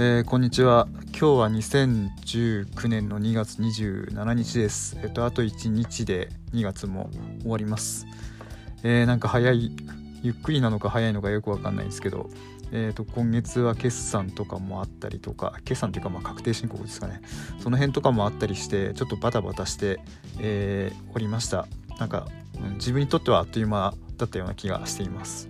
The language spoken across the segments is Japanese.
えー、こんにちは。今日は2019年の2月27日です。えっ、とあと1日で2月も終わります。えー、なんか早いゆっくりなのか早いのかよくわかんないんですけどえーと、今月は決算とかもあったりとか決算というかまあ確定申告ですかね。その辺とかもあったりしてちょっとバタバタして、えー、おりました。なんか、自分にとってはあっという間だったような気がしています。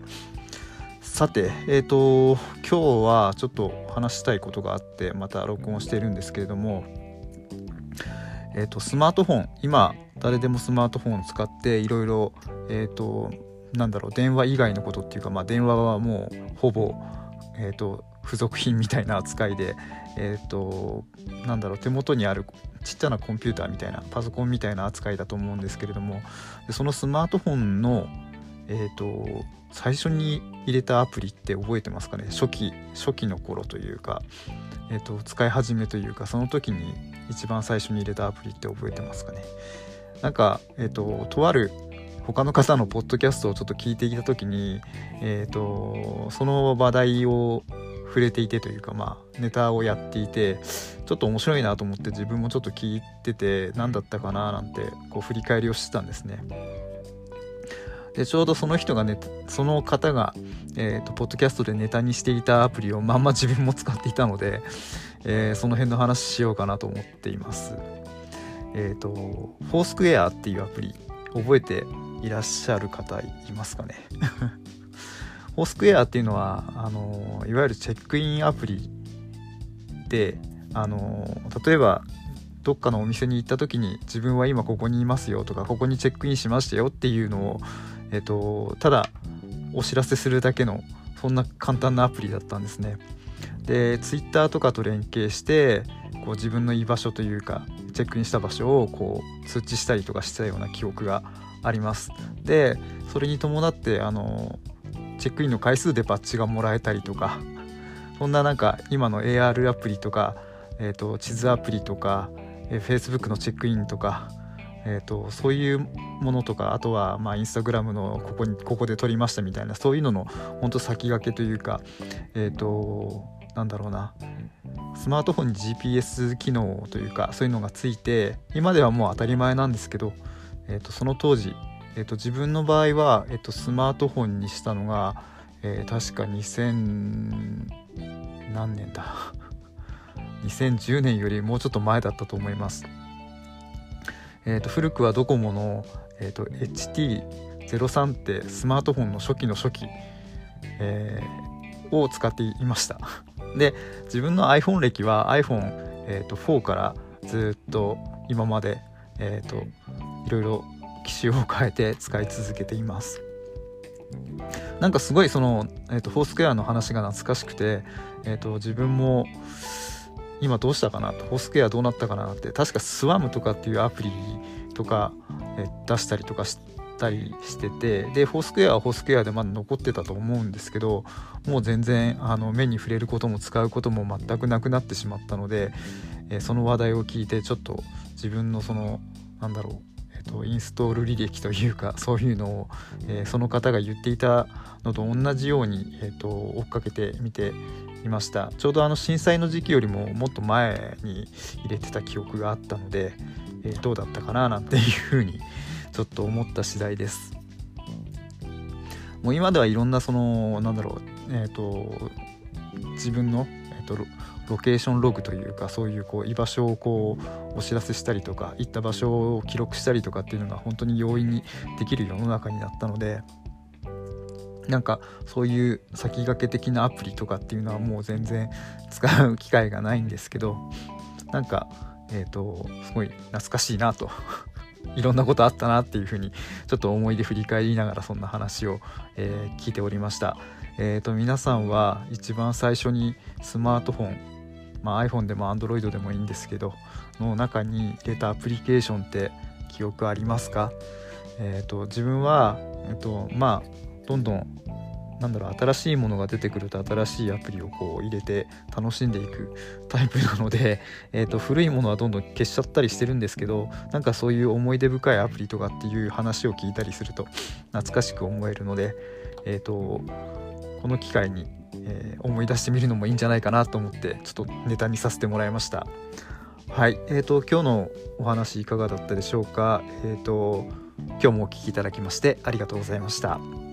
さて、えーと、今日はちょっと話したいことがあってまた録音してるんですけれども、えーと、スマートフォン今誰でもスマートフォンを使っていろいろえっ、ー、となんだろう電話以外のことっていうか、まあ、電話はもうほぼ、えーと、付属品みたいな扱いで、えーと、なんだろう手元にあるちっちゃなコンピューターみたいなパソコンみたいな扱いだと思うんですけれどもそのスマートフォンの、えーと最初に入れたアプリって覚えてますかね？初期初期の頃というか、えーと、使い始めというかその時に一番最初に入れたアプリって覚えてますかね？なんか、えーと、とある他の方のポッドキャストをちょっと聞いていた時に、えーと、その話題を触れていてというかまあネタをやっていてちょっと面白いなと思って自分もちょっと聞いてて何だったかななんてこう振り返りをしてたんですね。でちょうどその人がねその方が、えーと、ポッドキャストでネタにしていたアプリをまんま自分も使っていたので、えー、その辺の話しようかなと思っています。えっ、ー、とフォースクエアっていうアプリ覚えていらっしゃる方いますかね？フォースクエアっていうのはあのいわゆるチェックインアプリであの例えばどっかのお店に行った時に自分は今ここにいますよとかここにチェックインしましたよっていうのをえっと、ただお知らせするだけのそんな簡単なアプリだったんですね。で Twitter とかと連携してこう自分の居場所というかチェックインした場所をこう通知したりとかしたような記憶があります。でそれに伴ってあのチェックインの回数でバッジがもらえたりとかそんななんか今の AR アプリとか、えーと、地図アプリとか、えー、Facebook のチェックインとかえーと、そういうものとかあとはまあインスタグラムのここにここで撮りましたみたいなそういうのの本当先駆けというかえっ、ー、となんだろうなスマートフォンに GPS 機能というかそういうのがついて今ではもう当たり前なんですけど、えー、とその当時、えー、と自分の場合は、えー、とスマートフォンにしたのが、えー、確か2000何年だ？2010年よりもうちょっと前だったと思います。えーと、古くはドコモの、えーと、HT03 ってスマートフォンの初期の初期、えー、を使っていました。で自分の iPhone 歴は iPhone、えーと、4からずっと今まで、えー、といろいろ機種を変えて使い続けています。なんかすごいその、えー、とフォースクエアの話が懐かしくて、えー、と自分も今どうしたかなと。ホスケアどうなったかなって。確かスワムとかっていうアプリとか出したりとかしたりしてて。でフォースクエアはフォースクエアでまだ残ってたと思うんですけどもう全然あの目に触れることも使うことも全くなくなってしまったので、その話題を聞いてちょっと自分のそのなんだろう、インストール履歴というか そういうのを、えー、その方が言っていたのと同じように、えーと追っかけてみていました。ちょうどあの震災の時期よりももっと前に入れてた記憶があったので、えー、どうだったかななんていうふうに ちょっと思った次第です。もう今ではいろんなそのなんだろうえっ、ー、と自分の、えーと、ロケーションログというかそういうこう居場所をこうお知らせしたりとか行った場所を記録したりとかっていうのが本当に容易にできる世の中になったのでなんかそういう先駆け的なアプリとかっていうのはもう全然使う機会がないんですけどなんかえっ、ー、とすごい懐かしいなと いろんなことあったなっていうふうにちょっと思い出振り返りながらそんな話を、えー、聞いておりました。えーと、皆さんは一番最初にスマートフォン、まあ、iPhone でも Android でもいいんですけどの中に入れたアプリケーションって記憶ありますか、えーと、自分は、えーとまあ、どんどんなんだろう新しいものが出てくると新しいアプリをこう入れて楽しんでいくタイプなので、えーと、古いものはどんどん消しちゃったりしてるんですけどなんかそういう思い出深いアプリとかっていう話を聞いたりすると懐かしく思えるので、えーと、この機会に、えー、思い出してみるのもいいんじゃないかなと思ってちょっとネタにさせてもらいましたはいえーと、今日のお話いかがだったでしょうか？え、ー、と今日もお聴きいただきましてありがとうございました。